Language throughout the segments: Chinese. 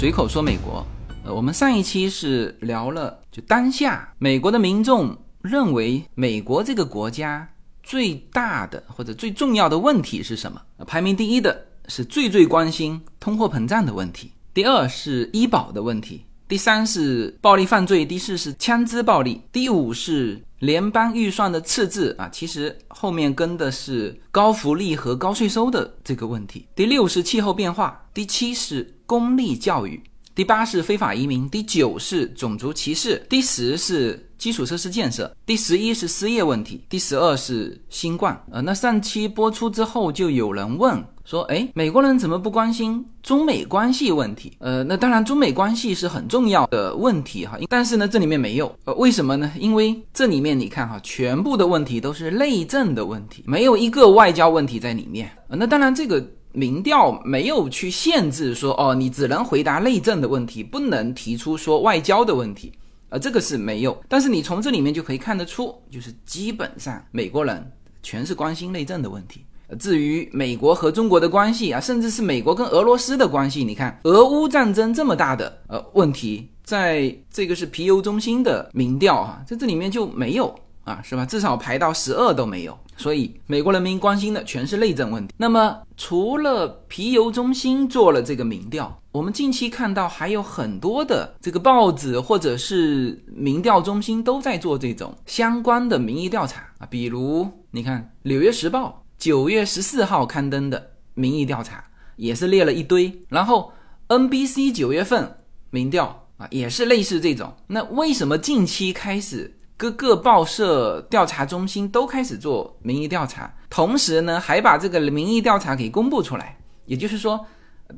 随口说美国，呃，我们上一期是聊了就当下美国的民众认为美国这个国家最大的或者最重要的问题是什么？排名第一的是最最关心通货膨胀的问题，第二是医保的问题，第三是暴力犯罪，第四是枪支暴力，第五是联邦预算的赤字啊，其实后面跟的是高福利和高税收的这个问题，第六是气候变化，第七是。公立教育，第八是非法移民，第九是种族歧视，第十是基础设施建设，第十一是失业问题，第十二是新冠。呃，那上期播出之后，就有人问说，哎，美国人怎么不关心中美关系问题？呃，那当然，中美关系是很重要的问题哈，但是呢，这里面没有，呃，为什么呢？因为这里面你看哈，全部的问题都是内政的问题，没有一个外交问题在里面。那当然这个。民调没有去限制说哦，你只能回答内政的问题，不能提出说外交的问题，呃，这个是没有。但是你从这里面就可以看得出，就是基本上美国人全是关心内政的问题。至于美国和中国的关系啊，甚至是美国跟俄罗斯的关系，你看俄乌战争这么大的呃问题，在这个是皮尤中心的民调哈，在这里面就没有。啊，是吧？至少排到十二都没有，所以美国人民关心的全是内政问题。那么，除了皮尤中心做了这个民调，我们近期看到还有很多的这个报纸或者是民调中心都在做这种相关的民意调查啊。比如，你看《纽约时报》九月十四号刊登的民意调查也是列了一堆，然后 NBC 九月份民调啊也是类似这种。那为什么近期开始？各个报社调查中心都开始做民意调查，同时呢，还把这个民意调查给公布出来。也就是说，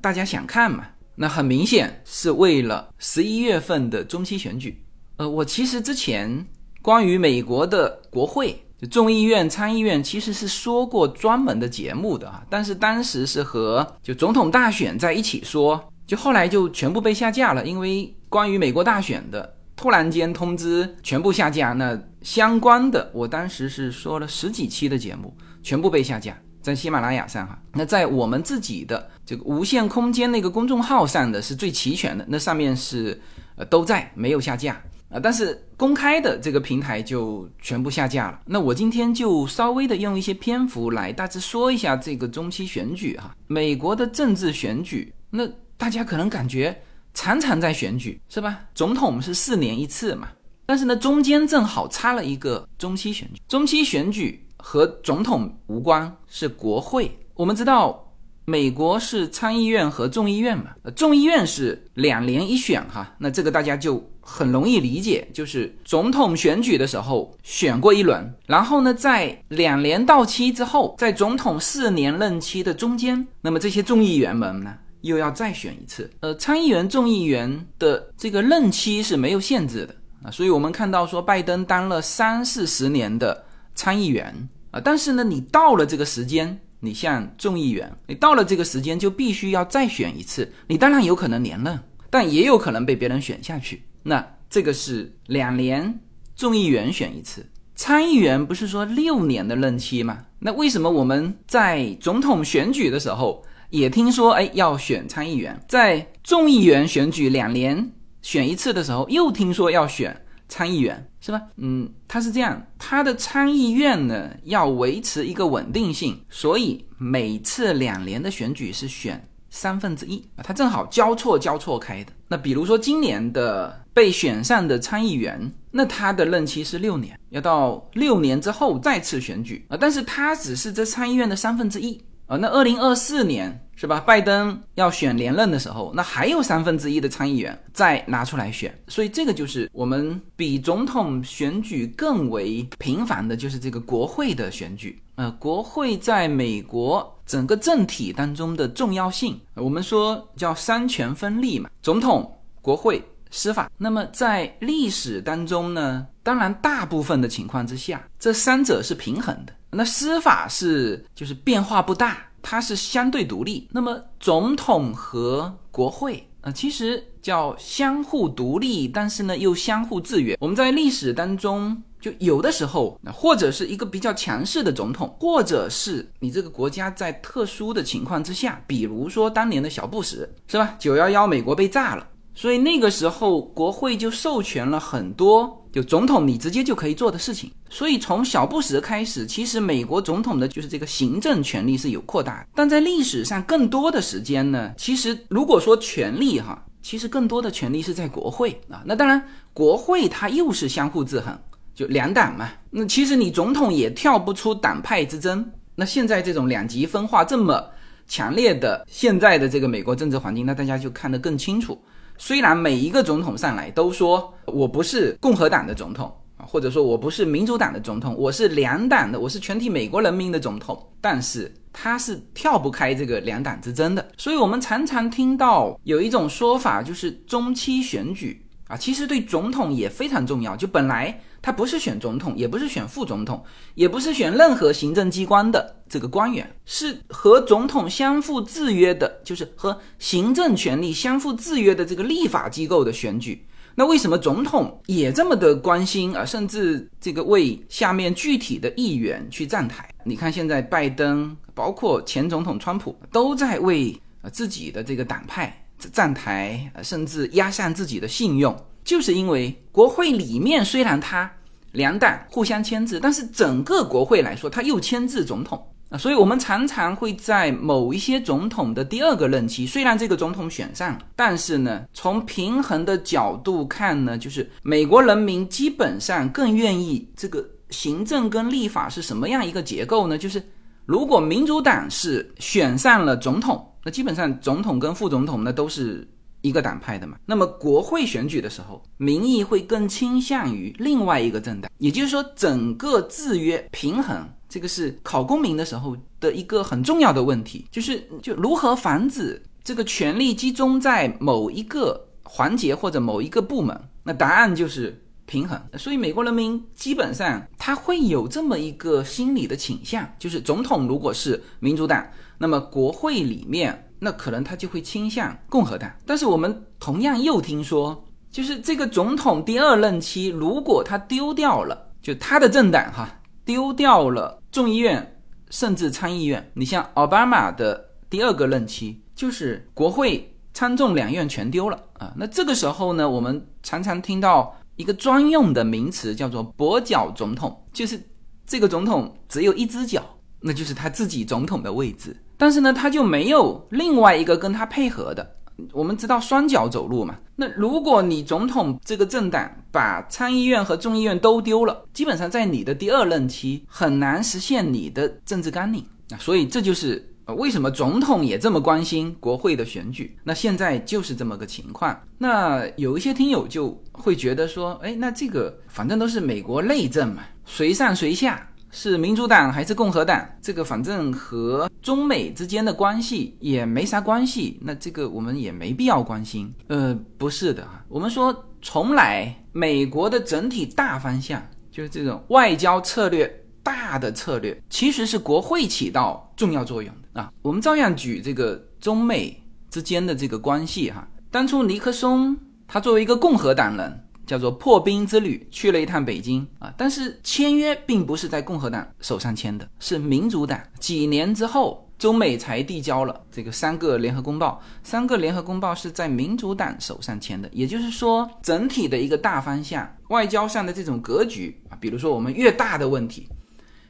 大家想看嘛？那很明显是为了十一月份的中期选举。呃，我其实之前关于美国的国会，众议院、参议院，其实是说过专门的节目的啊。但是当时是和就总统大选在一起说，就后来就全部被下架了，因为关于美国大选的。突然间通知全部下架，那相关的我当时是说了十几期的节目，全部被下架在喜马拉雅上哈。那在我们自己的这个无限空间那个公众号上的是最齐全的，那上面是呃都在没有下架啊。但是公开的这个平台就全部下架了。那我今天就稍微的用一些篇幅来大致说一下这个中期选举哈，美国的政治选举，那大家可能感觉。常常在选举是吧？总统是四年一次嘛，但是呢，中间正好插了一个中期选举。中期选举和总统无关，是国会。我们知道，美国是参议院和众议院嘛，众议院是两年一选哈，那这个大家就很容易理解，就是总统选举的时候选过一轮，然后呢，在两年到期之后，在总统四年任期的中间，那么这些众议员们呢？又要再选一次，呃，参议员、众议员的这个任期是没有限制的啊，所以我们看到说拜登当了三四十年的参议员啊，但是呢，你到了这个时间，你像众议员，你到了这个时间就必须要再选一次，你当然有可能连任，但也有可能被别人选下去。那这个是两年众议员选一次，参议员不是说六年的任期吗？那为什么我们在总统选举的时候？也听说，哎，要选参议员，在众议员选举两年选一次的时候，又听说要选参议员，是吧？嗯，他是这样，他的参议院呢要维持一个稳定性，所以每次两年的选举是选三分之一啊，他正好交错交错开的。那比如说今年的被选上的参议员，那他的任期是六年，要到六年之后再次选举啊，但是他只是这参议院的三分之一。啊，那二零二四年是吧？拜登要选连任的时候，那还有三分之一的参议员再拿出来选，所以这个就是我们比总统选举更为频繁的，就是这个国会的选举。呃，国会在美国整个政体当中的重要性，我们说叫三权分立嘛，总统、国会、司法。那么在历史当中呢，当然大部分的情况之下，这三者是平衡的。那司法是就是变化不大，它是相对独立。那么总统和国会啊，其实叫相互独立，但是呢又相互制约。我们在历史当中就有的时候，或者是一个比较强势的总统，或者是你这个国家在特殊的情况之下，比如说当年的小布什，是吧？九幺幺美国被炸了，所以那个时候国会就授权了很多，就总统你直接就可以做的事情。所以从小布什开始，其实美国总统的就是这个行政权力是有扩大，但在历史上更多的时间呢，其实如果说权力哈，其实更多的权力是在国会啊。那当然，国会它又是相互制衡。就两党嘛，那其实你总统也跳不出党派之争。那现在这种两极分化这么强烈的现在的这个美国政治环境，那大家就看得更清楚。虽然每一个总统上来都说我不是共和党的总统啊，或者说我不是民主党的总统，我是两党的，我是全体美国人民的总统，但是他是跳不开这个两党之争的。所以我们常常听到有一种说法，就是中期选举啊，其实对总统也非常重要。就本来。他不是选总统，也不是选副总统，也不是选任何行政机关的这个官员，是和总统相互制约的，就是和行政权力相互制约的这个立法机构的选举。那为什么总统也这么的关心啊？甚至这个为下面具体的议员去站台？你看现在拜登，包括前总统川普，都在为呃自己的这个党派站台，甚至压上自己的信用。就是因为国会里面虽然他两党互相牵制，但是整个国会来说，他又牵制总统啊，所以我们常常会在某一些总统的第二个任期，虽然这个总统选上了，但是呢，从平衡的角度看呢，就是美国人民基本上更愿意这个行政跟立法是什么样一个结构呢？就是如果民主党是选上了总统，那基本上总统跟副总统呢都是。一个党派的嘛，那么国会选举的时候，民意会更倾向于另外一个政党，也就是说，整个制约平衡，这个是考公民的时候的一个很重要的问题，就是就如何防止这个权力集中在某一个环节或者某一个部门，那答案就是平衡。所以美国人民基本上他会有这么一个心理的倾向，就是总统如果是民主党，那么国会里面。那可能他就会倾向共和党，但是我们同样又听说，就是这个总统第二任期，如果他丢掉了，就他的政党哈丢掉了众议院甚至参议院，你像奥巴马的第二个任期，就是国会参众两院全丢了啊。那这个时候呢，我们常常听到一个专用的名词叫做跛脚总统，就是这个总统只有一只脚，那就是他自己总统的位置。但是呢，他就没有另外一个跟他配合的。我们知道双脚走路嘛。那如果你总统这个政党把参议院和众议院都丢了，基本上在你的第二任期很难实现你的政治纲领啊。所以这就是为什么总统也这么关心国会的选举。那现在就是这么个情况。那有一些听友就会觉得说，哎，那这个反正都是美国内政嘛，谁上谁下。是民主党还是共和党？这个反正和中美之间的关系也没啥关系，那这个我们也没必要关心。呃，不是的我们说从来美国的整体大方向就是这种外交策略大的策略，其实是国会起到重要作用的啊。我们照样举这个中美之间的这个关系哈，当初尼克松他作为一个共和党人。叫做破冰之旅，去了一趟北京啊，但是签约并不是在共和党手上签的，是民主党。几年之后，中美才递交了这个三个联合公报，三个联合公报是在民主党手上签的。也就是说，整体的一个大方向，外交上的这种格局啊，比如说我们越大的问题，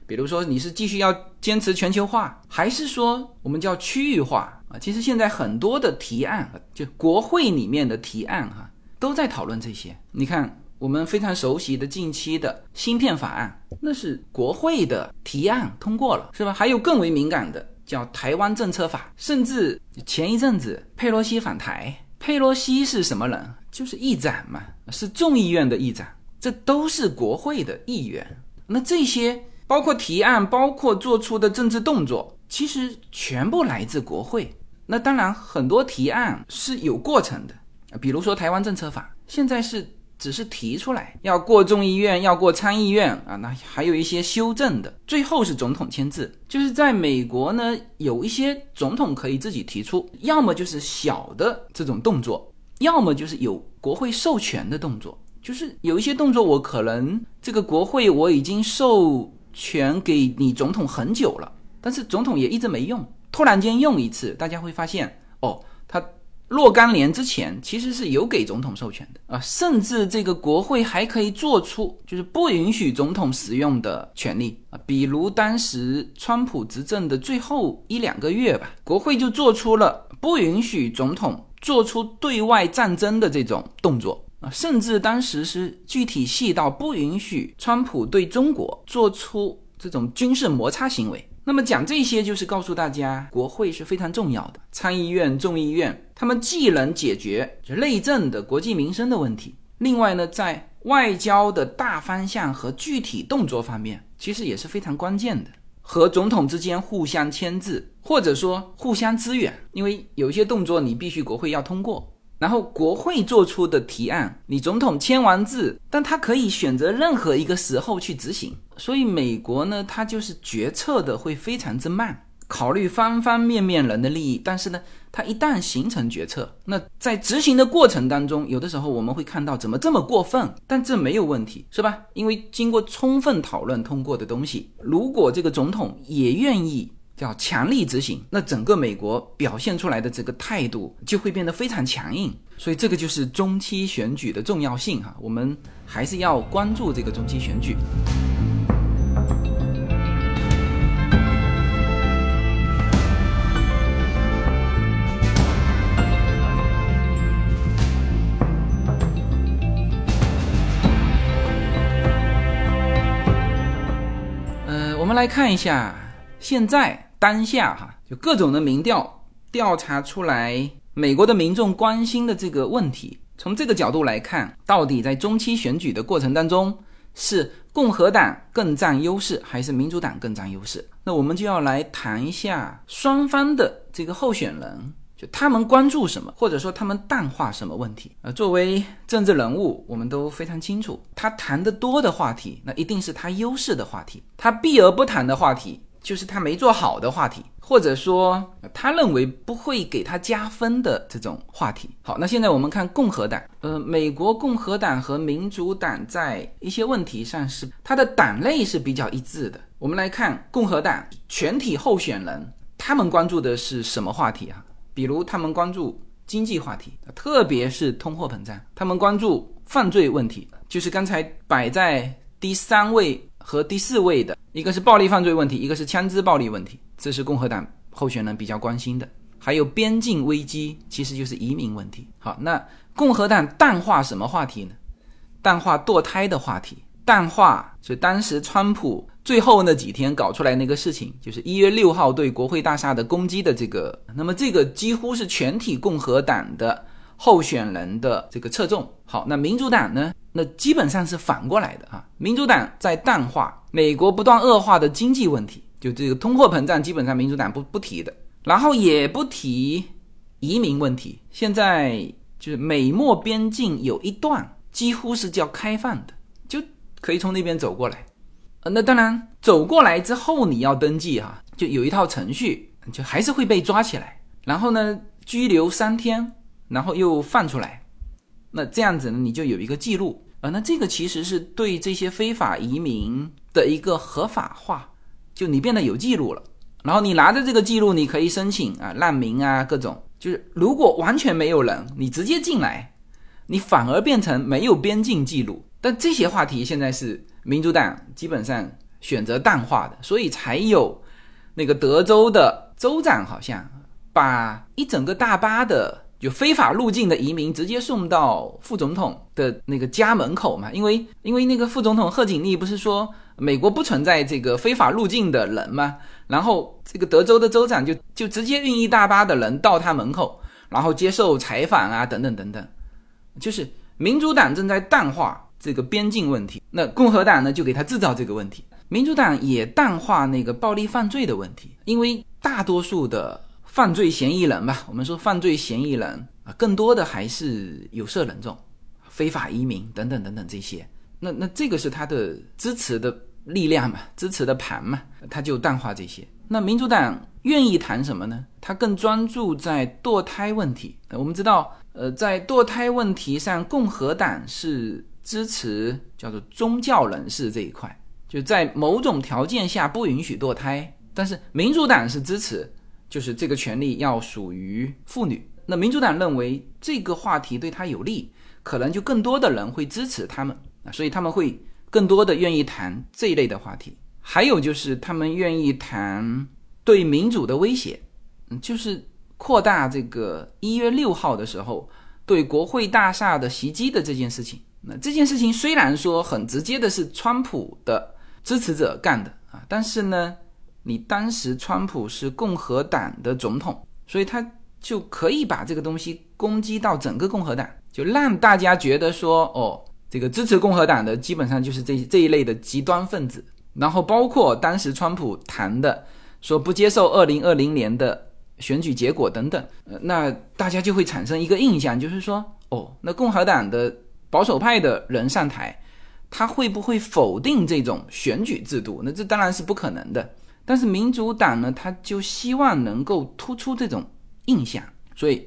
比如说你是继续要坚持全球化，还是说我们叫区域化啊？其实现在很多的提案，就国会里面的提案哈。都在讨论这些。你看，我们非常熟悉的近期的芯片法案，那是国会的提案通过了，是吧？还有更为敏感的，叫台湾政策法。甚至前一阵子佩洛西访台，佩洛西是什么人？就是议长嘛，是众议院的议长，这都是国会的议员。那这些包括提案，包括做出的政治动作，其实全部来自国会。那当然，很多提案是有过程的。比如说台湾政策法，现在是只是提出来要过众议院，要过参议院啊，那还有一些修正的，最后是总统签字。就是在美国呢，有一些总统可以自己提出，要么就是小的这种动作，要么就是有国会授权的动作。就是有一些动作，我可能这个国会我已经授权给你总统很久了，但是总统也一直没用，突然间用一次，大家会发现哦，他。若干年之前，其实是有给总统授权的啊，甚至这个国会还可以做出就是不允许总统使用的权利啊，比如当时川普执政的最后一两个月吧，国会就做出了不允许总统做出对外战争的这种动作啊，甚至当时是具体细到不允许川普对中国做出这种军事摩擦行为。那么讲这些，就是告诉大家，国会是非常重要的。参议院、众议院，他们既能解决内政的国计民生的问题，另外呢，在外交的大方向和具体动作方面，其实也是非常关键的。和总统之间互相牵制，或者说互相支援，因为有一些动作你必须国会要通过。然后国会做出的提案，你总统签完字，但他可以选择任何一个时候去执行。所以美国呢，它就是决策的会非常之慢，考虑方方面面人的利益。但是呢，它一旦形成决策，那在执行的过程当中，有的时候我们会看到怎么这么过分，但这没有问题，是吧？因为经过充分讨论通过的东西，如果这个总统也愿意。叫强力执行，那整个美国表现出来的这个态度就会变得非常强硬，所以这个就是中期选举的重要性哈，我们还是要关注这个中期选举。们来看一下现在。当下哈，就各种的民调调查出来，美国的民众关心的这个问题，从这个角度来看，到底在中期选举的过程当中，是共和党更占优势，还是民主党更占优势？那我们就要来谈一下双方的这个候选人，他们关注什么，或者说他们淡化什么问题？呃，作为政治人物，我们都非常清楚，他谈得多的话题，那一定是他优势的话题；他避而不谈的话题。就是他没做好的话题，或者说他认为不会给他加分的这种话题。好，那现在我们看共和党，呃，美国共和党和民主党在一些问题上是它的党内是比较一致的。我们来看共和党全体候选人，他们关注的是什么话题啊？比如他们关注经济话题，特别是通货膨胀；他们关注犯罪问题，就是刚才摆在第三位。和第四位的一个是暴力犯罪问题，一个是枪支暴力问题，这是共和党候选人比较关心的。还有边境危机，其实就是移民问题。好，那共和党淡化什么话题呢？淡化堕胎的话题，淡化就当时川普最后那几天搞出来那个事情，就是一月六号对国会大厦的攻击的这个。那么这个几乎是全体共和党的候选人的这个侧重。好，那民主党呢？那基本上是反过来的啊，民主党在淡化美国不断恶化的经济问题，就这个通货膨胀，基本上民主党不不提的，然后也不提移民问题。现在就是美墨边境有一段几乎是叫开放的，可以从那边走过来。呃，那当然走过来之后你要登记哈，就有一套程序，就还是会被抓起来，然后呢拘留三天，然后又放出来。那这样子呢，你就有一个记录啊。那这个其实是对这些非法移民的一个合法化，就你变得有记录了。然后你拿着这个记录，你可以申请啊难民啊各种。就是如果完全没有人，你直接进来，你反而变成没有边境记录。但这些话题现在是民主党基本上选择淡化的，所以才有那个德州的州长好像把一整个大巴的。就非法入境的移民直接送到副总统的那个家门口嘛？因为因为那个副总统贺锦丽不是说美国不存在这个非法入境的人吗？然后这个德州的州长就就直接运一大巴的人到他门口，然后接受采访啊，等等等等。就是民主党正在淡化这个边境问题，那共和党呢就给他制造这个问题。民主党也淡化那个暴力犯罪的问题，因为大多数的。犯罪嫌疑人吧，我们说犯罪嫌疑人啊，更多的还是有色人种、非法移民等等等等这些。那那这个是他的支持的力量嘛，支持的盘嘛，他就淡化这些。那民主党愿意谈什么呢？他更专注在堕胎问题。我们知道，呃，在堕胎问题上，共和党是支持叫做宗教人士这一块，就在某种条件下不允许堕胎。但是民主党是支持，就是这个权利要属于妇女。那民主党认为这个话题对他有利，可能就更多的人会支持他们啊，所以他们会更多的愿意谈这一类的话题。还有就是他们愿意谈对民主的威胁，嗯，就是扩大这个一月六号的时候对国会大厦的袭击的这件事情。那这件事情虽然说很直接的是川普的支持者干的啊，但是呢，你当时川普是共和党的总统，所以他就可以把这个东西攻击到整个共和党，就让大家觉得说，哦，这个支持共和党的基本上就是这这一类的极端分子，然后包括当时川普谈的说不接受二零二零年的选举结果等等，呃，那大家就会产生一个印象，就是说，哦，那共和党的。保守派的人上台，他会不会否定这种选举制度？那这当然是不可能的。但是民主党呢，他就希望能够突出这种印象，所以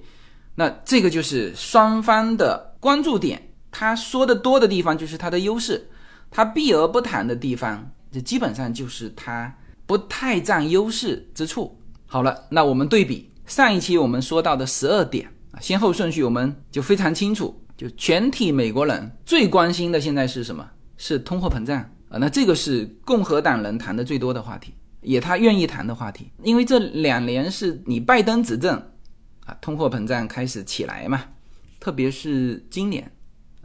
那这个就是双方的关注点。他说的多的地方就是他的优势，他避而不谈的地方，这基本上就是他不太占优势之处。好了，那我们对比上一期我们说到的十二点，先后顺序我们就非常清楚。就全体美国人最关心的现在是什么？是通货膨胀啊！那这个是共和党人谈的最多的话题，也他愿意谈的话题。因为这两年是你拜登执政啊，通货膨胀开始起来嘛，特别是今年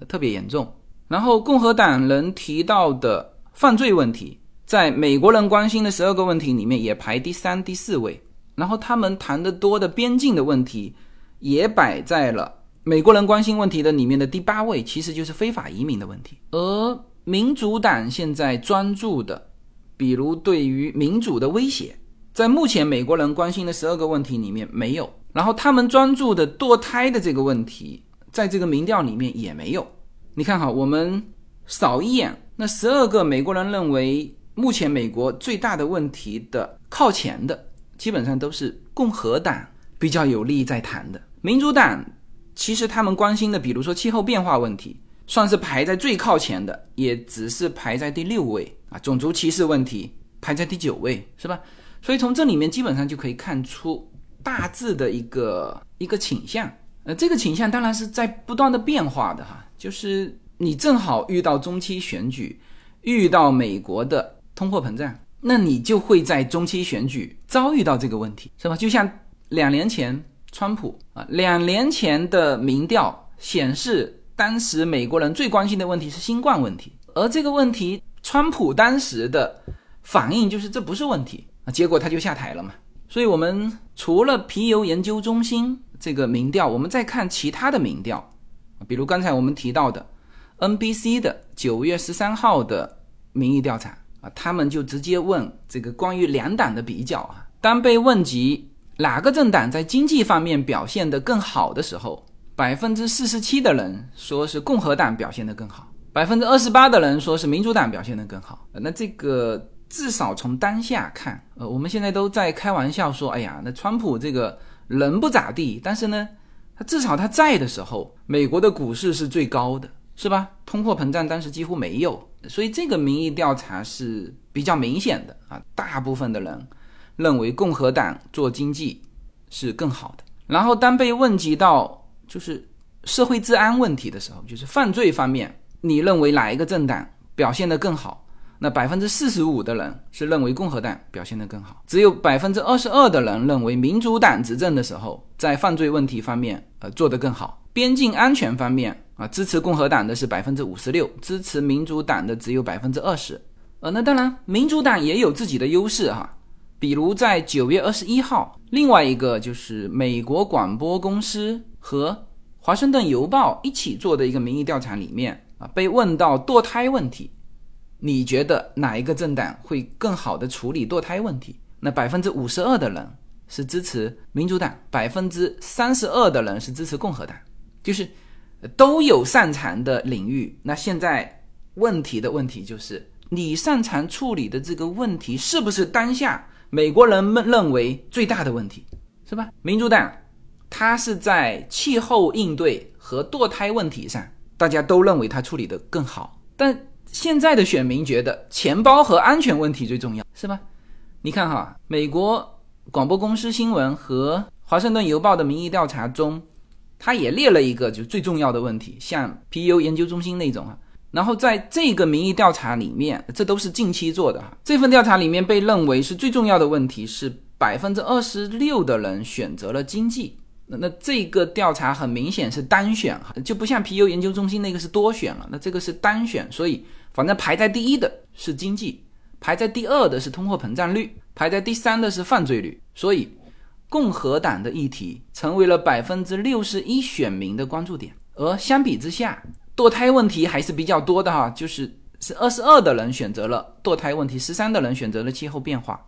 特别严重。然后共和党人提到的犯罪问题，在美国人关心的十二个问题里面也排第三、第四位。然后他们谈的多的边境的问题，也摆在了。美国人关心问题的里面的第八位，其实就是非法移民的问题。而民主党现在专注的，比如对于民主的威胁，在目前美国人关心的十二个问题里面没有。然后他们专注的堕胎的这个问题，在这个民调里面也没有。你看哈，我们扫一眼，那十二个美国人认为目前美国最大的问题的靠前的，基本上都是共和党比较有利在谈的，民主党。其实他们关心的，比如说气候变化问题，算是排在最靠前的，也只是排在第六位啊。种族歧视问题排在第九位，是吧？所以从这里面基本上就可以看出大致的一个一个倾向。呃，这个倾向当然是在不断的变化的哈。就是你正好遇到中期选举，遇到美国的通货膨胀，那你就会在中期选举遭遇到这个问题，是吧？就像两年前。川普啊，两年前的民调显示，当时美国人最关心的问题是新冠问题，而这个问题，川普当时的反应就是这不是问题啊，结果他就下台了嘛。所以，我们除了皮尤研究中心这个民调，我们再看其他的民调，比如刚才我们提到的 NBC 的九月十三号的民意调查啊，他们就直接问这个关于两党的比较啊，当被问及。哪个政党在经济方面表现得更好的时候，百分之四十七的人说是共和党表现得更好，百分之二十八的人说是民主党表现得更好。那这个至少从当下看，呃，我们现在都在开玩笑说，哎呀，那川普这个人不咋地，但是呢，他至少他在的时候，美国的股市是最高的，是吧？通货膨胀当时几乎没有，所以这个民意调查是比较明显的啊，大部分的人。认为共和党做经济是更好的。然后当被问及到就是社会治安问题的时候，就是犯罪方面，你认为哪一个政党表现得更好？那百分之四十五的人是认为共和党表现得更好，只有百分之二十二的人认为民主党执政的时候在犯罪问题方面呃做得更好。边境安全方面啊，支持共和党的是百分之五十六，支持民主党的只有百分之二十。呃，那当然民主党也有自己的优势哈。比如在九月二十一号，另外一个就是美国广播公司和华盛顿邮报一起做的一个民意调查里面啊，被问到堕胎问题，你觉得哪一个政党会更好的处理堕胎问题？那百分之五十二的人是支持民主党，百分之三十二的人是支持共和党，就是都有擅长的领域。那现在问题的问题就是，你擅长处理的这个问题是不是当下？美国人们认为最大的问题是吧？民主党，它是在气候应对和堕胎问题上大家都认为他处理的更好。但现在的选民觉得钱包和安全问题最重要，是吧？你看哈，美国广播公司新闻和华盛顿邮报的民意调查中，他也列了一个就最重要的问题，像 PU 研究中心那种啊。然后在这个民意调查里面，这都是近期做的哈。这份调查里面被认为是最重要的问题是百分之二十六的人选择了经济。那那这个调查很明显是单选哈，就不像 PU 研究中心那个是多选了。那这个是单选，所以反正排在第一的是经济，排在第二的是通货膨胀率，排在第三的是犯罪率。所以共和党的议题成为了百分之六十一选民的关注点。而相比之下，堕胎问题还是比较多的哈，就是是二十二的人选择了堕胎问题，十三的人选择了气候变化，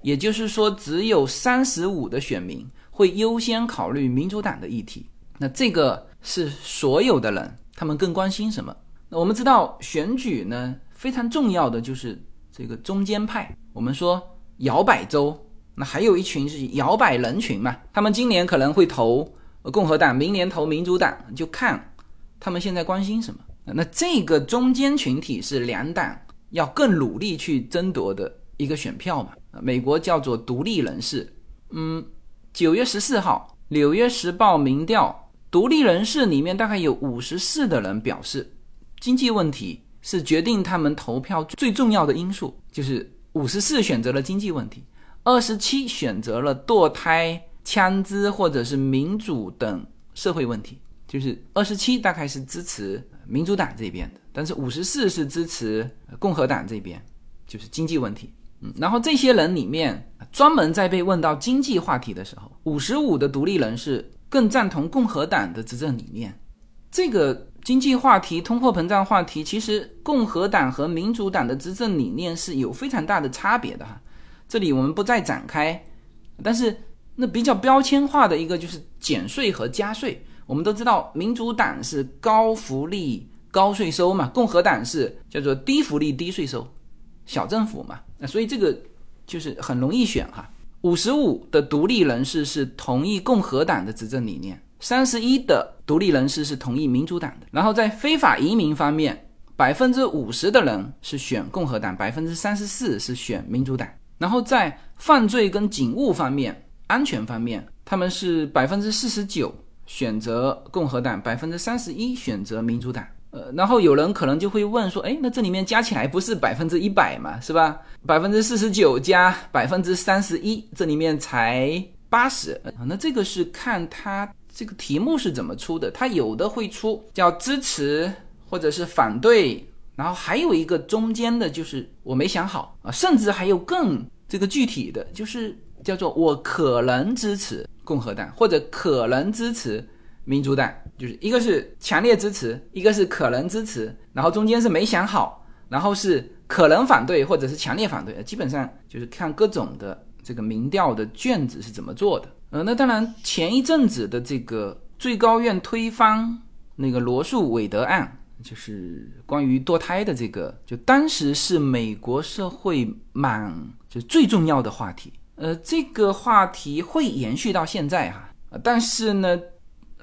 也就是说只有三十五的选民。会优先考虑民主党的议题，那这个是所有的人他们更关心什么？那我们知道选举呢非常重要的就是这个中间派，我们说摇摆州，那还有一群是摇摆人群嘛，他们今年可能会投共和党，明年投民主党，就看他们现在关心什么。那这个中间群体是两党要更努力去争夺的一个选票嘛？美国叫做独立人士，嗯。九月十四号，《纽约时报》民调，独立人士里面大概有五十四的人表示，经济问题是决定他们投票最重要的因素，就是五十四选择了经济问题，二十七选择了堕胎、枪支或者是民主等社会问题，就是二十七大概是支持民主党这边的，但是五十四是支持共和党这边，就是经济问题。嗯，然后这些人里面。专门在被问到经济话题的时候，五十五的独立人士更赞同共和党的执政理念。这个经济话题、通货膨胀话题，其实共和党和民主党的执政理念是有非常大的差别的哈。这里我们不再展开。但是那比较标签化的一个就是减税和加税。我们都知道，民主党是高福利高税收嘛，共和党是叫做低福利低税收小政府嘛。那所以这个。就是很容易选哈，五十五的独立人士是同意共和党的执政理念，三十一的独立人士是同意民主党的。然后在非法移民方面，百分之五十的人是选共和党，百分之三十四是选民主党。然后在犯罪跟警务方面、安全方面，他们是百分之四十九选择共和党，百分之三十一选择民主党。呃，然后有人可能就会问说，哎，那这里面加起来不是百分之一百嘛，是吧？百分之四十九加百分之三十一，这里面才八十。那这个是看他这个题目是怎么出的，他有的会出叫支持或者是反对，然后还有一个中间的就是我没想好啊，甚至还有更这个具体的就是叫做我可能支持共和党或者可能支持。民主党就是一个是强烈支持，一个是可能支持，然后中间是没想好，然后是可能反对或者是强烈反对，基本上就是看各种的这个民调的卷子是怎么做的。呃，那当然前一阵子的这个最高院推翻那个罗素韦德案，就是关于堕胎的这个，就当时是美国社会蛮就最重要的话题。呃，这个话题会延续到现在哈，但是呢。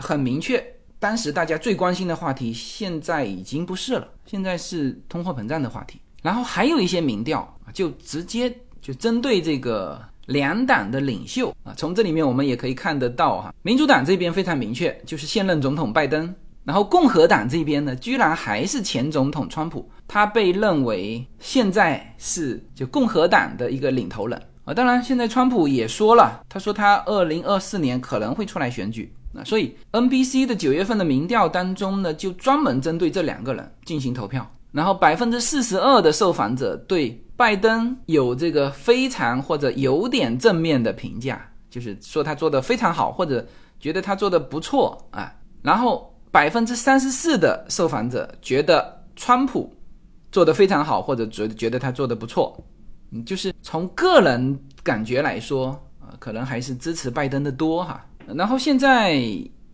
很明确，当时大家最关心的话题，现在已经不是了，现在是通货膨胀的话题。然后还有一些民调就直接就针对这个两党的领袖啊，从这里面我们也可以看得到哈，民主党这边非常明确，就是现任总统拜登，然后共和党这边呢，居然还是前总统川普，他被认为现在是就共和党的一个领头人啊。当然，现在川普也说了，他说他二零二四年可能会出来选举。那所以，NBC 的九月份的民调当中呢，就专门针对这两个人进行投票。然后百分之四十二的受访者对拜登有这个非常或者有点正面的评价，就是说他做的非常好，或者觉得他做的不错啊。然后百分之三十四的受访者觉得川普做的非常好，或者觉觉得他做的不错。嗯，就是从个人感觉来说，啊，可能还是支持拜登的多哈。然后现在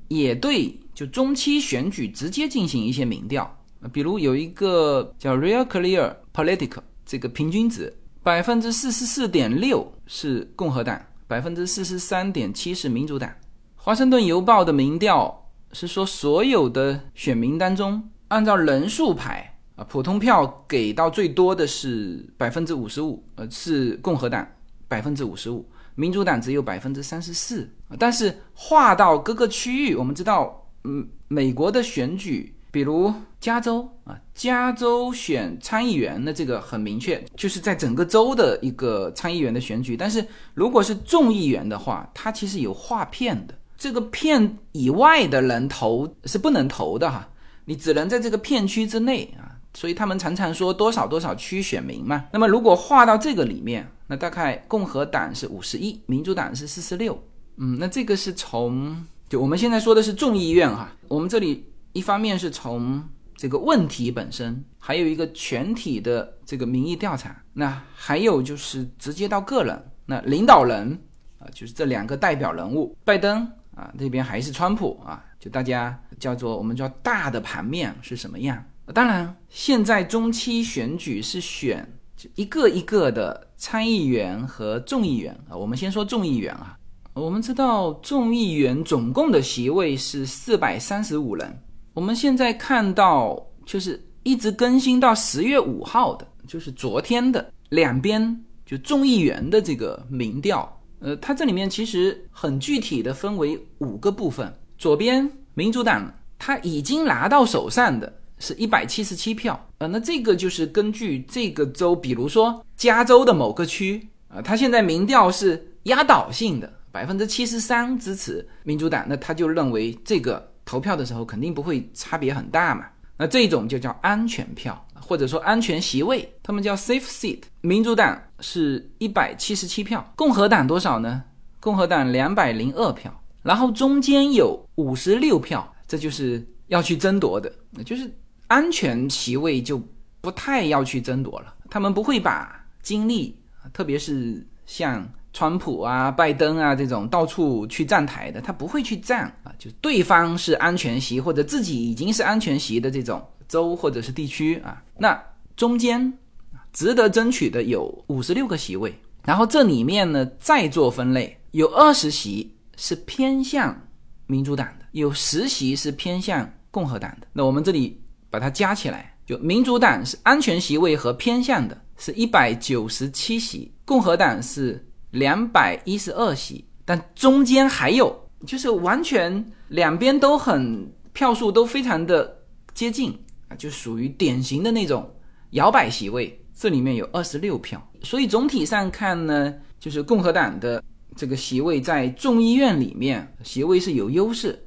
也对就中期选举直接进行一些民调，比如有一个叫 Real Clear Political 这个平均值，百分之四十四点六是共和党，百分之四十三点七是民主党。华盛顿邮报的民调是说所有的选民当中，按照人数排啊，普通票给到最多的是百分之五十五，呃，是共和党百分之五十五，民主党只有百分之三十四。但是划到各个区域，我们知道，嗯，美国的选举。比如加州啊，加州选参议员，的这个很明确，就是在整个州的一个参议员的选举。但是如果是众议员的话，它其实有划片的，这个片以外的人投是不能投的哈，你只能在这个片区之内啊。所以他们常常说多少多少区选民嘛。那么如果划到这个里面，那大概共和党是五十一，民主党是四十六。嗯，那这个是从就我们现在说的是众议院哈，我们这里。一方面是从这个问题本身，还有一个全体的这个民意调查，那还有就是直接到个人，那领导人啊，就是这两个代表人物，拜登啊那边还是川普啊，就大家叫做我们叫大的盘面是什么样？当然，现在中期选举是选一个一个的参议员和众议员啊，我们先说众议员啊，我们知道众议员总共的席位是四百三十五人。我们现在看到，就是一直更新到十月五号的，就是昨天的两边就众议员的这个民调，呃，它这里面其实很具体的分为五个部分。左边民主党他已经拿到手上的是一百七十七票，呃，那这个就是根据这个州，比如说加州的某个区，啊，他现在民调是压倒性的百分之七十三支持民主党，那他就认为这个。投票的时候肯定不会差别很大嘛，那这种就叫安全票，或者说安全席位，他们叫 safe seat。民主党是一百七十七票，共和党多少呢？共和党两百零二票，然后中间有五十六票，这就是要去争夺的，就是安全席位就不太要去争夺了，他们不会把精力，特别是像。川普啊，拜登啊，这种到处去站台的，他不会去站啊，就对方是安全席或者自己已经是安全席的这种州或者是地区啊，那中间值得争取的有五十六个席位，然后这里面呢再做分类，有二十席是偏向民主党的，有十席是偏向共和党的。那我们这里把它加起来，就民主党是安全席位和偏向的，是一百九十七席，共和党是。两百一十二席，但中间还有，就是完全两边都很票数都非常的接近啊，就属于典型的那种摇摆席位。这里面有二十六票，所以总体上看呢，就是共和党的这个席位在众议院里面席位是有优势，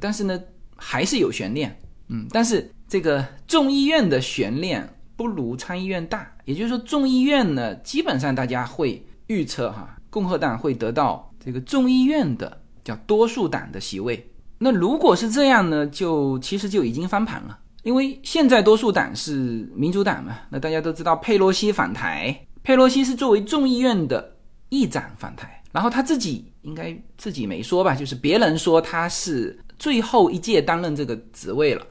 但是呢还是有悬念。嗯，但是这个众议院的悬念不如参议院大，也就是说众议院呢基本上大家会。预测哈，共和党会得到这个众议院的叫多数党的席位。那如果是这样呢，就其实就已经翻盘了，因为现在多数党是民主党嘛。那大家都知道佩洛西返台，佩洛西是作为众议院的议长返台，然后他自己应该自己没说吧，就是别人说他是最后一届担任这个职位了，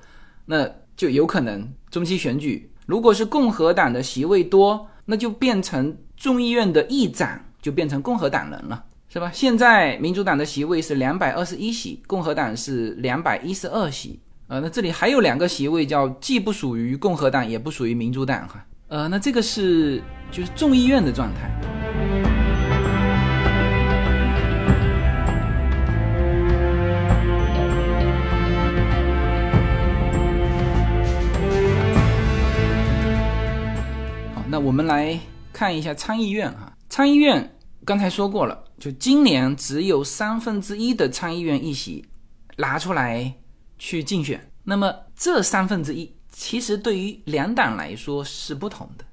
那就有可能中期选举，如果是共和党的席位多，那就变成。众议院的议长就变成共和党人了，是吧？现在民主党的席位是两百二十一席，共和党是两百一十二席。呃，那这里还有两个席位叫既不属于共和党，也不属于民主党哈。呃，那这个是就是众议院的状态。那我们来。看一下参议院哈，参议院刚才说过了，就今年只有三分之一的参议院议席拿出来去竞选。那么这三分之一其实对于两党来说是不同的，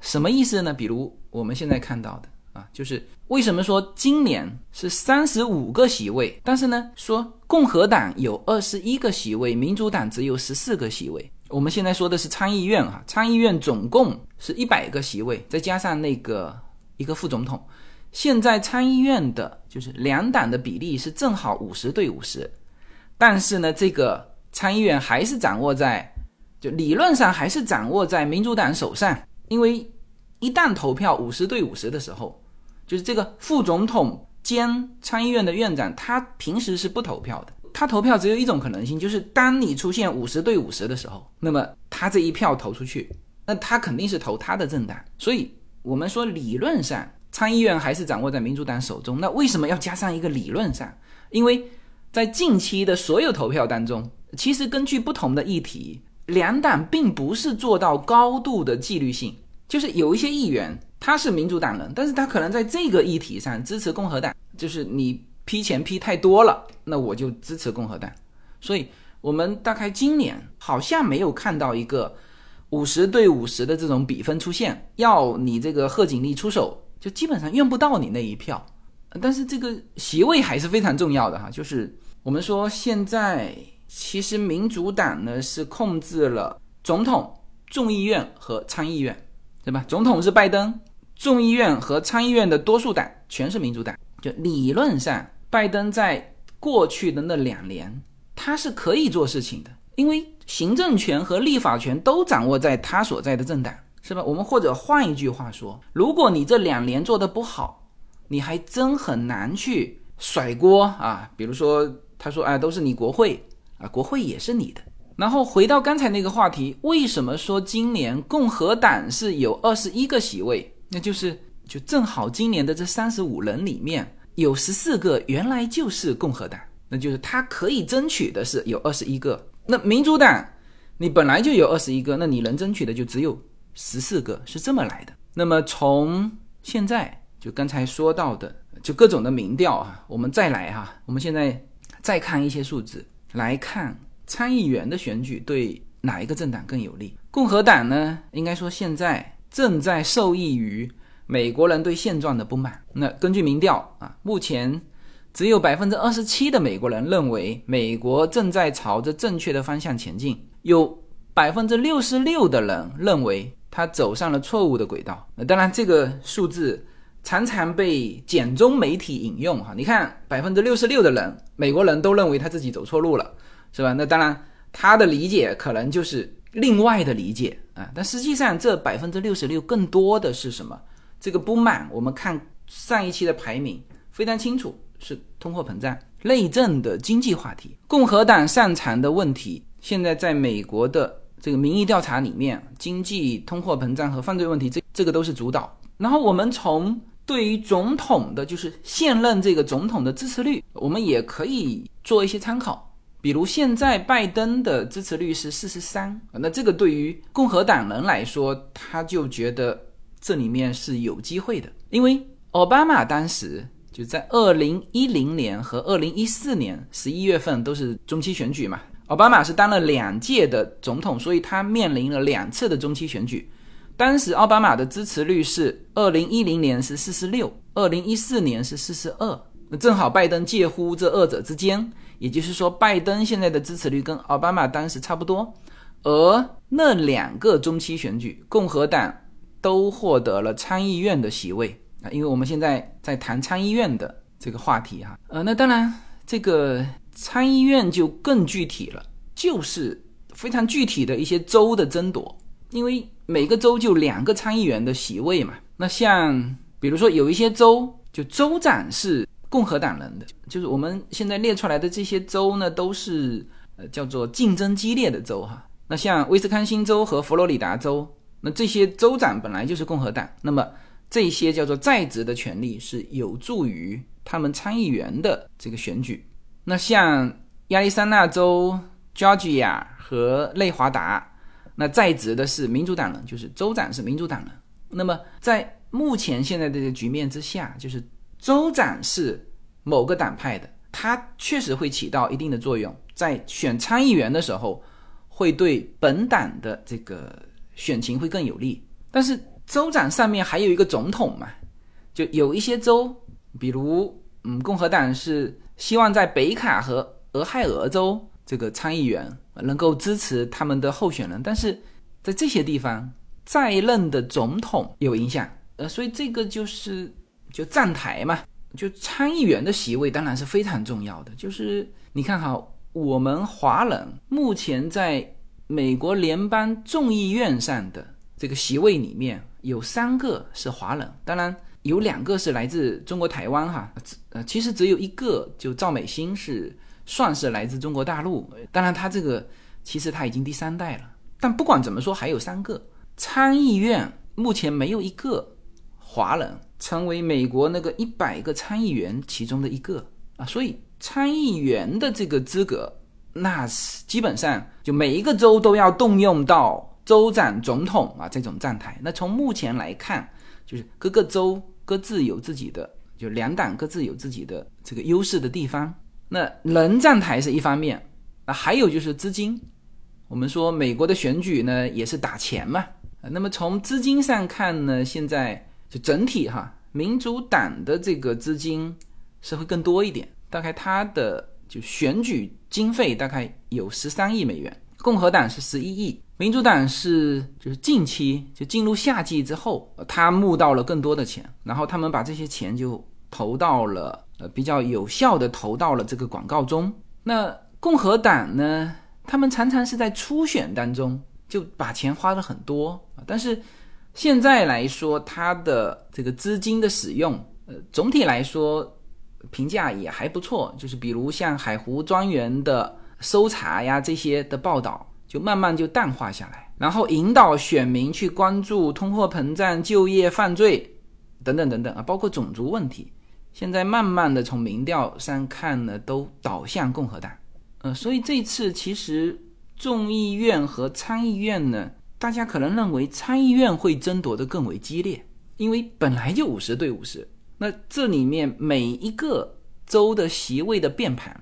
什么意思呢？比如我们现在看到的啊，就是为什么说今年是三十五个席位，但是呢说共和党有二十一个席位，民主党只有十四个席位。我们现在说的是参议院哈，参议院总共是一百个席位，再加上那个一个副总统。现在参议院的就是两党的比例是正好五十对五十，但是呢，这个参议院还是掌握在，就理论上还是掌握在民主党手上，因为一旦投票五十对五十的时候，就是这个副总统兼参议院的院长，他平时是不投票的。他投票只有一种可能性，就是当你出现五十对五十的时候，那么他这一票投出去，那他肯定是投他的政党。所以，我们说理论上参议院还是掌握在民主党手中。那为什么要加上一个理论上？因为在近期的所有投票当中，其实根据不同的议题，两党并不是做到高度的纪律性，就是有一些议员他是民主党人，但是他可能在这个议题上支持共和党，就是你。批钱批太多了，那我就支持共和党。所以，我们大概今年好像没有看到一个五十对五十的这种比分出现，要你这个贺锦丽出手，就基本上用不到你那一票。但是这个席位还是非常重要的哈，就是我们说现在其实民主党呢是控制了总统、众议院和参议院，对吧？总统是拜登，众议院和参议院的多数党全是民主党，就理论上。拜登在过去的那两年，他是可以做事情的，因为行政权和立法权都掌握在他所在的政党，是吧？我们或者换一句话说，如果你这两年做的不好，你还真很难去甩锅啊。比如说，他说：“哎，都是你国会啊，国会也是你的。”然后回到刚才那个话题，为什么说今年共和党是有二十一个席位？那就是就正好今年的这三十五人里面。有十四个原来就是共和党，那就是他可以争取的是有二十一个。那民主党，你本来就有二十一个，那你能争取的就只有十四个，是这么来的。那么从现在就刚才说到的，就各种的民调啊，我们再来哈，我们现在再看一些数字，来看参议员的选举对哪一个政党更有利？共和党呢，应该说现在正在受益于。美国人对现状的不满。那根据民调啊，目前只有百分之二十七的美国人认为美国正在朝着正确的方向前进，有百分之六十六的人认为他走上了错误的轨道。那当然，这个数字常常被简中媒体引用哈。你看，百分之六十六的人，美国人都认为他自己走错路了，是吧？那当然，他的理解可能就是另外的理解啊。但实际上，这百分之六十六更多的是什么？这个不满，我们看上一期的排名非常清楚，是通货膨胀、内政的经济话题。共和党擅长的问题，现在在美国的这个民意调查里面，经济、通货膨胀和犯罪问题，这这个都是主导。然后我们从对于总统的，就是现任这个总统的支持率，我们也可以做一些参考。比如现在拜登的支持率是四十三，那这个对于共和党人来说，他就觉得。这里面是有机会的，因为奥巴马当时就在二零一零年和二零一四年十一月份都是中期选举嘛，奥巴马是当了两届的总统，所以他面临了两次的中期选举。当时奥巴马的支持率是二零一零年是四十六，二零一四年是四十二，那正好拜登介乎这二者之间，也就是说拜登现在的支持率跟奥巴马当时差不多，而那两个中期选举，共和党。都获得了参议院的席位啊，因为我们现在在谈参议院的这个话题哈，呃，那当然这个参议院就更具体了，就是非常具体的一些州的争夺，因为每个州就两个参议员的席位嘛。那像比如说有一些州，就州长是共和党人的，就是我们现在列出来的这些州呢，都是呃叫做竞争激烈的州哈。那像威斯康星州和佛罗里达州。那这些州长本来就是共和党，那么这些叫做在职的权利是有助于他们参议员的这个选举。那像亚利桑那州、Georgia 和内华达，那在职的是民主党人，就是州长是民主党人。那么在目前现在这个局面之下，就是州长是某个党派的，他确实会起到一定的作用，在选参议员的时候，会对本党的这个。选情会更有利，但是州长上面还有一个总统嘛，就有一些州，比如嗯，共和党是希望在北卡和俄亥俄州这个参议员能够支持他们的候选人，但是在这些地方在任的总统有影响，呃，所以这个就是就站台嘛，就参议员的席位当然是非常重要的，就是你看哈，我们华人目前在。美国联邦众议院上的这个席位里面有三个是华人，当然有两个是来自中国台湾哈，呃，其实只有一个就赵美心是算是来自中国大陆。当然，他这个其实他已经第三代了。但不管怎么说，还有三个参议院目前没有一个华人成为美国那个一百个参议员其中的一个啊，所以参议员的这个资格，那是基本上就每一个州都要动用到州长、总统啊这种站台。那从目前来看，就是各个州各自有自己的，就两党各自有自己的这个优势的地方。那人站台是一方面啊，还有就是资金。我们说美国的选举呢，也是打钱嘛。那么从资金上看呢，现在就整体哈，民主党的这个资金是会更多一点，大概它的就选举经费大概有十三亿美元，共和党是十一亿，民主党是就是近期就进入夏季之后，他募到了更多的钱，然后他们把这些钱就投到了呃比较有效的投到了这个广告中。那共和党呢？他们常常是在初选当中就把钱花的很多但是现在来说，他的这个资金的使用，呃，总体来说评价也还不错。就是比如像海湖庄园的搜查呀这些的报道，就慢慢就淡化下来，然后引导选民去关注通货膨胀、就业、犯罪等等等等啊，包括种族问题，现在慢慢的从民调上看呢，都导向共和党。呃，所以这次其实众议院和参议院呢，大家可能认为参议院会争夺的更为激烈，因为本来就五十对五十。那这里面每一个州的席位的变盘，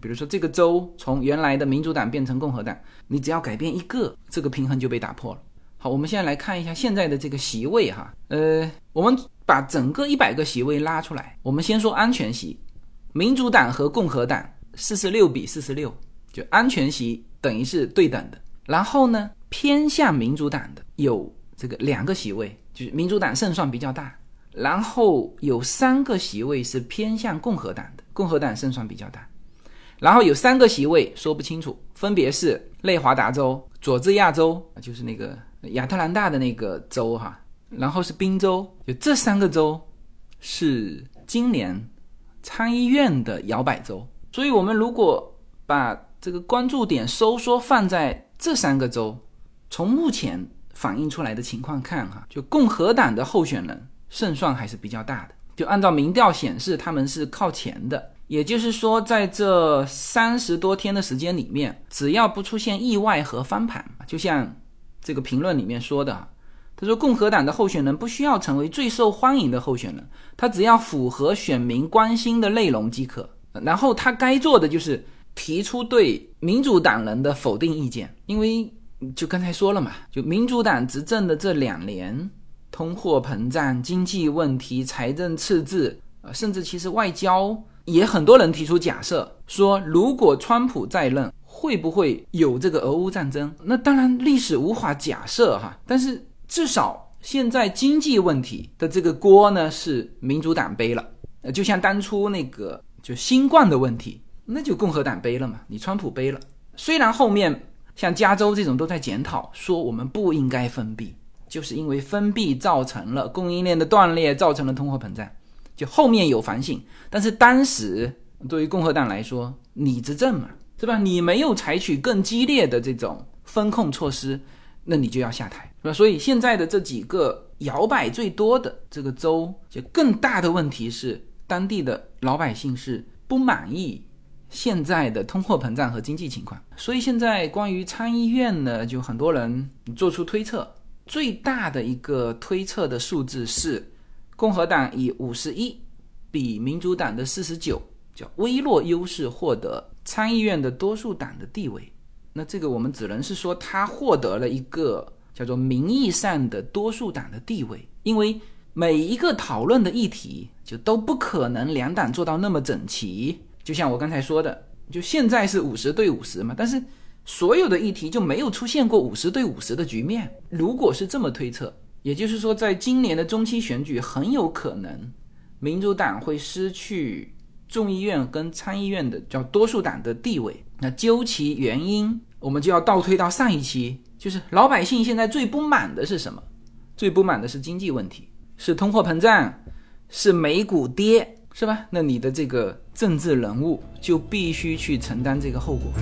比如说这个州从原来的民主党变成共和党，你只要改变一个，这个平衡就被打破了。好，我们现在来看一下现在的这个席位哈，呃，我们把整个一百个席位拉出来，我们先说安全席，民主党和共和党。四十六比四十六，就安全席等于是对等的。然后呢，偏向民主党的有这个两个席位，就是民主党胜算比较大。然后有三个席位是偏向共和党的，共和党胜算比较大。然后有三个席位说不清楚，分别是内华达州、佐治亚州，就是那个亚特兰大的那个州哈。然后是宾州，就这三个州是今年参议院的摇摆州。所以，我们如果把这个关注点收缩放在这三个州，从目前反映出来的情况看，哈，就共和党的候选人胜算还是比较大的。就按照民调显示，他们是靠前的。也就是说，在这三十多天的时间里面，只要不出现意外和翻盘，就像这个评论里面说的，他说共和党的候选人不需要成为最受欢迎的候选人，他只要符合选民关心的内容即可。然后他该做的就是提出对民主党人的否定意见，因为就刚才说了嘛，就民主党执政的这两年，通货膨胀、经济问题、财政赤字，啊，甚至其实外交也很多人提出假设，说如果川普在任，会不会有这个俄乌战争？那当然历史无法假设哈，但是至少现在经济问题的这个锅呢是民主党背了，呃，就像当初那个。就新冠的问题，那就共和党背了嘛，你川普背了。虽然后面像加州这种都在检讨，说我们不应该封闭，就是因为封闭造成了供应链的断裂，造成了通货膨胀。就后面有反省，但是当时对于共和党来说，你执政嘛，是吧？你没有采取更激烈的这种风控措施，那你就要下台，是吧？所以现在的这几个摇摆最多的这个州，就更大的问题是。当地的老百姓是不满意现在的通货膨胀和经济情况，所以现在关于参议院呢，就很多人做出推测，最大的一个推测的数字是共和党以五十一比民主党的四十九，叫微弱优势获得参议院的多数党的地位。那这个我们只能是说他获得了一个叫做名义上的多数党的地位，因为。每一个讨论的议题就都不可能两党做到那么整齐，就像我刚才说的，就现在是五十对五十嘛，但是所有的议题就没有出现过五十对五十的局面。如果是这么推测，也就是说，在今年的中期选举很有可能，民主党会失去众议院跟参议院的叫多数党的地位。那究其原因，我们就要倒推到上一期，就是老百姓现在最不满的是什么？最不满的是经济问题。是通货膨胀，是美股跌，是吧？那你的这个政治人物就必须去承担这个后果。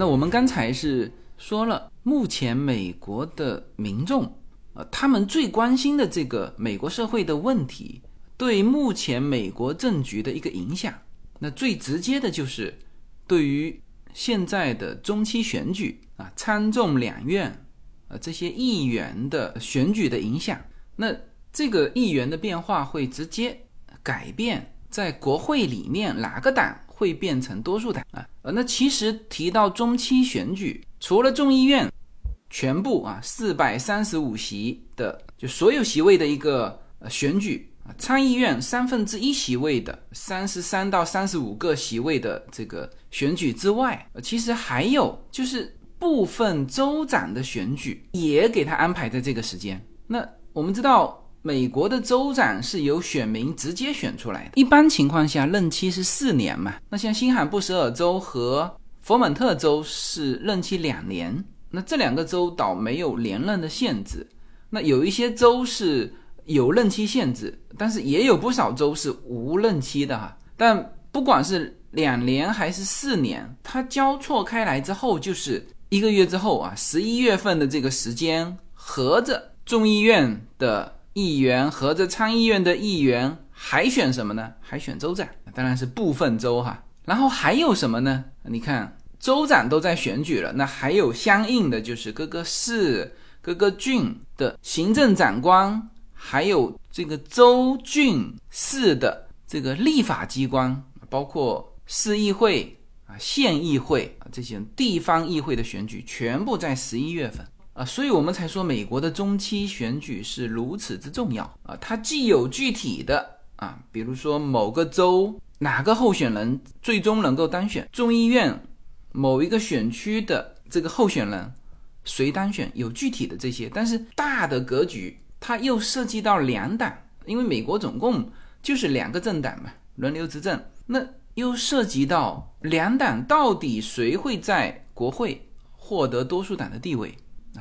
那我们刚才是说了，目前美国的民众。呃，他们最关心的这个美国社会的问题，对目前美国政局的一个影响，那最直接的就是对于现在的中期选举啊，参众两院啊这些议员的选举的影响。那这个议员的变化会直接改变在国会里面哪个党会变成多数党啊？呃，那其实提到中期选举，除了众议院。全部啊，四百三十五席的就所有席位的一个呃选举啊，参议院三分之一席位的三十三到三十五个席位的这个选举之外，呃其实还有就是部分州长的选举也给他安排在这个时间。那我们知道，美国的州长是由选民直接选出来的，一般情况下任期是四年嘛。那像新罕布什尔州和佛蒙特州是任期两年。那这两个州倒没有连任的限制，那有一些州是有任期限制，但是也有不少州是无任期的哈。但不管是两年还是四年，它交错开来之后，就是一个月之后啊，十一月份的这个时间，合着众议院的议员，合着参议院的议员，还选什么呢？还选州长，当然是部分州哈。然后还有什么呢？你看。州长都在选举了，那还有相应的就是各个市、各个郡的行政长官，还有这个州、郡、市的这个立法机关，包括市议会啊、县议会啊这些地方议会的选举，全部在十一月份啊，所以我们才说美国的中期选举是如此之重要啊，它既有具体的啊，比如说某个州哪个候选人最终能够当选众议院。某一个选区的这个候选人谁当选有具体的这些，但是大的格局它又涉及到两党，因为美国总共就是两个政党嘛，轮流执政，那又涉及到两党到底谁会在国会获得多数党的地位，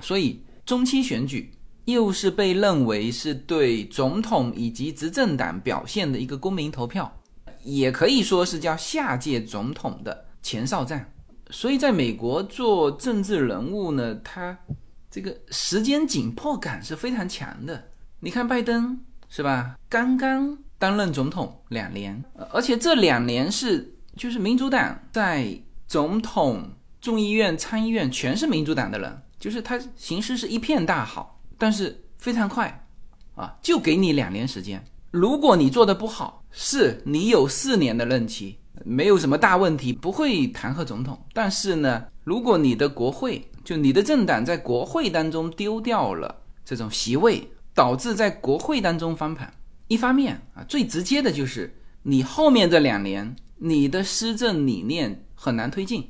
所以中期选举又是被认为是对总统以及执政党表现的一个公民投票，也可以说是叫下届总统的前哨战。所以，在美国做政治人物呢，他这个时间紧迫感是非常强的。你看拜登是吧？刚刚担任总统两年，而且这两年是就是民主党在总统、众议院、参议院全是民主党的人，就是他形势是一片大好，但是非常快啊，就给你两年时间。如果你做的不好，是你有四年的任期。没有什么大问题，不会弹劾总统。但是呢，如果你的国会就你的政党在国会当中丢掉了这种席位，导致在国会当中翻盘，一方面啊，最直接的就是你后面这两年你的施政理念很难推进。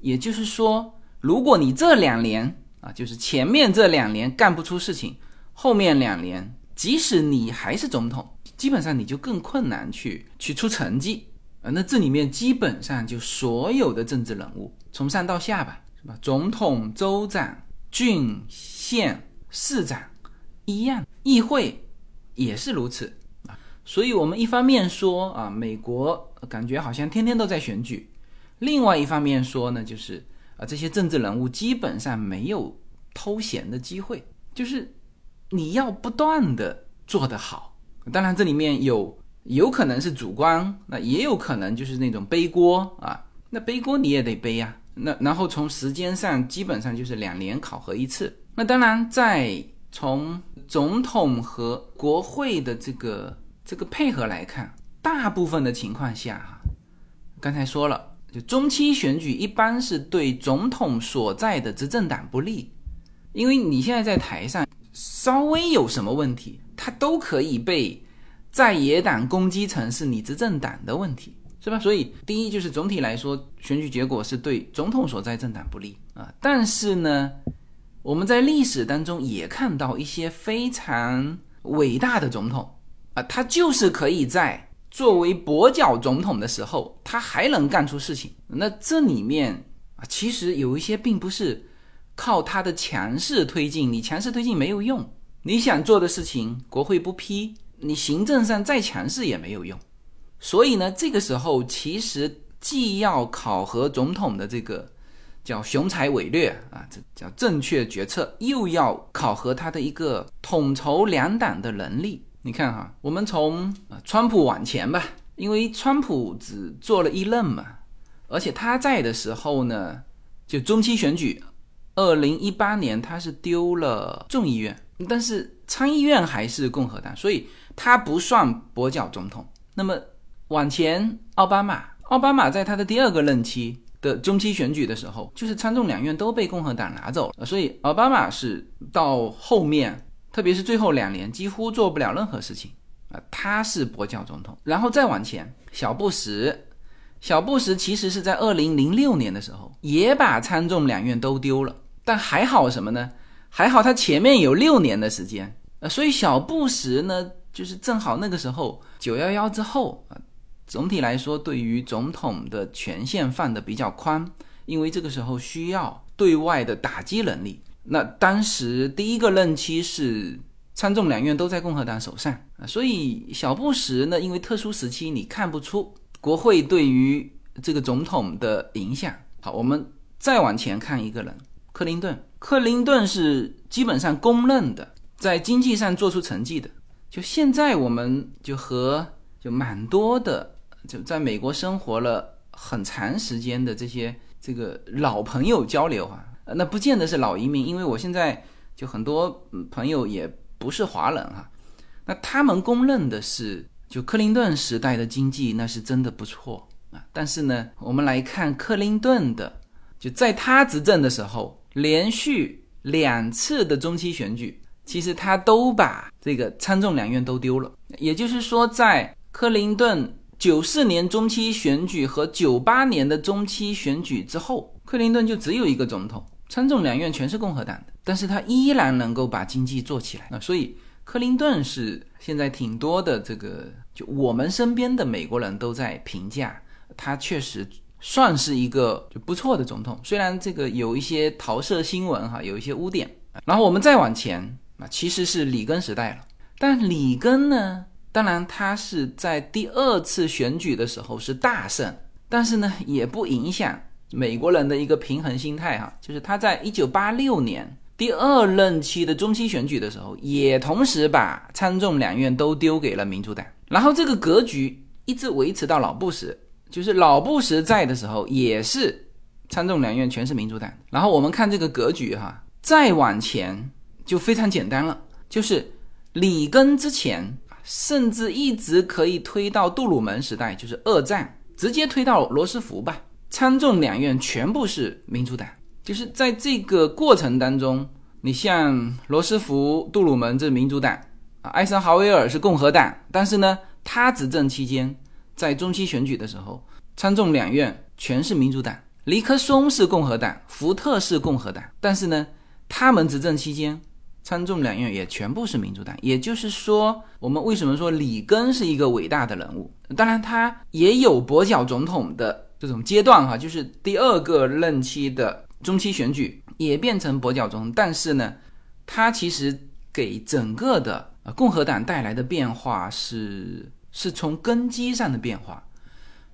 也就是说，如果你这两年啊，就是前面这两年干不出事情，后面两年即使你还是总统，基本上你就更困难去去出成绩。啊，那这里面基本上就所有的政治人物，从上到下吧，是吧？总统、州长、郡、县、市长一样，议会也是如此啊。所以，我们一方面说啊，美国感觉好像天天都在选举；另外一方面说呢，就是啊，这些政治人物基本上没有偷闲的机会，就是你要不断的做得好。当然，这里面有。有可能是主观，那也有可能就是那种背锅啊。那背锅你也得背呀。那然后从时间上，基本上就是两年考核一次。那当然，在从总统和国会的这个这个配合来看，大部分的情况下哈，刚才说了，就中期选举一般是对总统所在的执政党不利，因为你现在在台上稍微有什么问题，他都可以被。在野党攻击成是你执政党的问题，是吧？所以第一就是总体来说，选举结果是对总统所在政党不利啊。但是呢，我们在历史当中也看到一些非常伟大的总统啊，他就是可以在作为跛脚总统的时候，他还能干出事情。那这里面啊，其实有一些并不是靠他的强势推进，你强势推进没有用。你想做的事情，国会不批，你行政上再强势也没有用。所以呢，这个时候其实既要考核总统的这个叫雄才伟略啊，这叫正确决策，又要考核他的一个统筹两党的能力。你看哈，我们从川普往前吧，因为川普只做了一任嘛，而且他在的时候呢，就中期选举，二零一八年他是丢了众议院，但是参议院还是共和党，所以他不算跛脚总统。那么往前，奥巴马，奥巴马在他的第二个任期的中期选举的时候，就是参众两院都被共和党拿走了，所以奥巴马是到后面。特别是最后两年几乎做不了任何事情啊，他是跛脚总统。然后再往前，小布什，小布什其实是在二零零六年的时候也把参众两院都丢了，但还好什么呢？还好他前面有六年的时间呃，所以小布什呢，就是正好那个时候九幺幺之后啊，总体来说对于总统的权限放的比较宽，因为这个时候需要对外的打击能力。那当时第一个任期是参众两院都在共和党手上啊，所以小布什呢，因为特殊时期你看不出国会对于这个总统的影响。好，我们再往前看一个人，克林顿。克林顿是基本上公认的在经济上做出成绩的。就现在我们就和就蛮多的就在美国生活了很长时间的这些这个老朋友交流啊。那不见得是老移民，因为我现在就很多朋友也不是华人哈。那他们公认的是，就克林顿时代的经济那是真的不错啊。但是呢，我们来看克林顿的，就在他执政的时候，连续两次的中期选举，其实他都把这个参众两院都丢了。也就是说，在克林顿九四年中期选举和九八年的中期选举之后，克林顿就只有一个总统。参众两院全是共和党的，但是他依然能够把经济做起来啊，所以克林顿是现在挺多的这个，就我们身边的美国人都在评价他确实算是一个就不错的总统，虽然这个有一些桃色新闻哈，有一些污点。然后我们再往前啊，其实是里根时代了，但里根呢，当然他是在第二次选举的时候是大胜，但是呢也不影响。美国人的一个平衡心态，哈，就是他在一九八六年第二任期的中期选举的时候，也同时把参众两院都丢给了民主党，然后这个格局一直维持到老布什，就是老布什在的时候，也是参众两院全是民主党。然后我们看这个格局，哈，再往前就非常简单了，就是里根之前，甚至一直可以推到杜鲁门时代，就是二战，直接推到罗斯福吧。参众两院全部是民主党，就是在这个过程当中，你像罗斯福、杜鲁门这民主党啊，艾森豪威尔是共和党，但是呢，他执政期间在中期选举的时候，参众两院全是民主党。尼克松是共和党，福特是共和党，但是呢，他们执政期间参众两院也全部是民主党。也就是说，我们为什么说里根是一个伟大的人物？当然，他也有跛脚总统的。这种阶段哈，就是第二个任期的中期选举也变成跛脚中，但是呢，它其实给整个的呃共和党带来的变化是是从根基上的变化。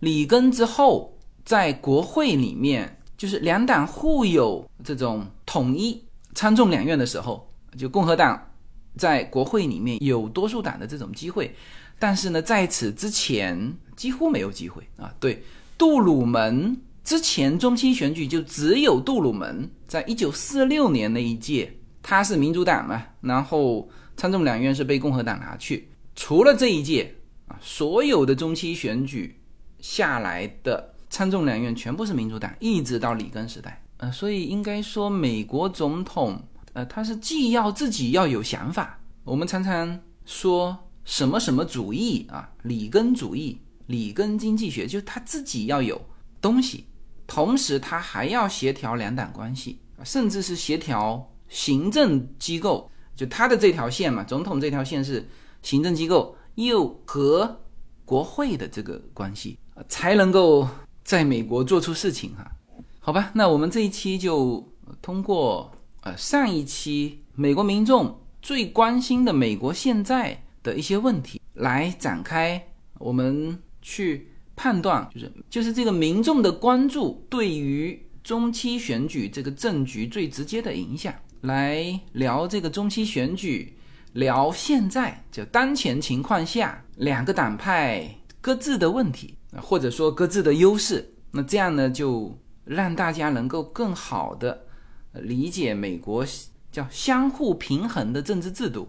里根之后，在国会里面，就是两党互有这种统一参众两院的时候，就共和党在国会里面有多数党的这种机会，但是呢，在此之前几乎没有机会啊，对。杜鲁门之前中期选举就只有杜鲁门，在一九四六年那一届，他是民主党嘛，然后参众两院是被共和党拿去。除了这一届啊，所有的中期选举下来的参众两院全部是民主党，一直到里根时代。呃，所以应该说美国总统，呃，他是既要自己要有想法，我们常常说什么什么主义啊，里根主义。里根经济学就是他自己要有东西，同时他还要协调两党关系甚至是协调行政机构。就他的这条线嘛，总统这条线是行政机构，又和国会的这个关系，才能够在美国做出事情哈。好吧，那我们这一期就通过呃上一期美国民众最关心的美国现在的一些问题来展开，我们去判断，就是就是这个民众的关注对于中期选举这个政局最直接的影响，来聊这个中期选举，聊现在就当前情况下两个党派各自的问题，或者说各自的优势，那这样呢就。让大家能够更好的理解美国叫相互平衡的政治制度，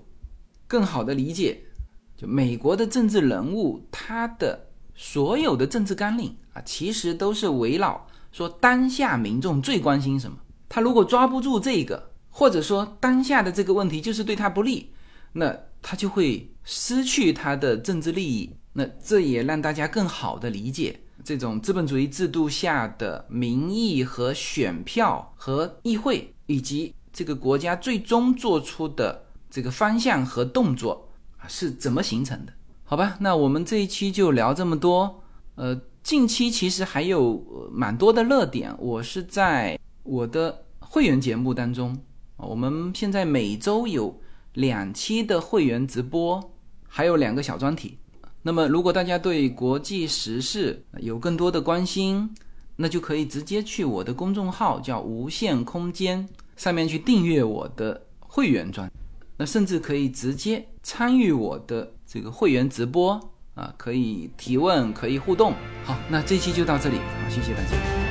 更好的理解就美国的政治人物他的所有的政治纲领啊，其实都是围绕说当下民众最关心什么。他如果抓不住这个，或者说当下的这个问题就是对他不利，那他就会失去他的政治利益。那这也让大家更好的理解。这种资本主义制度下的民意和选票和议会，以及这个国家最终做出的这个方向和动作啊，是怎么形成的？好吧，那我们这一期就聊这么多。呃，近期其实还有蛮多的热点，我是在我的会员节目当中，我们现在每周有两期的会员直播，还有两个小专题。那么，如果大家对国际时事有更多的关心，那就可以直接去我的公众号叫“无限空间”上面去订阅我的会员专，那甚至可以直接参与我的这个会员直播啊，可以提问，可以互动。好，那这期就到这里，好，谢谢大家。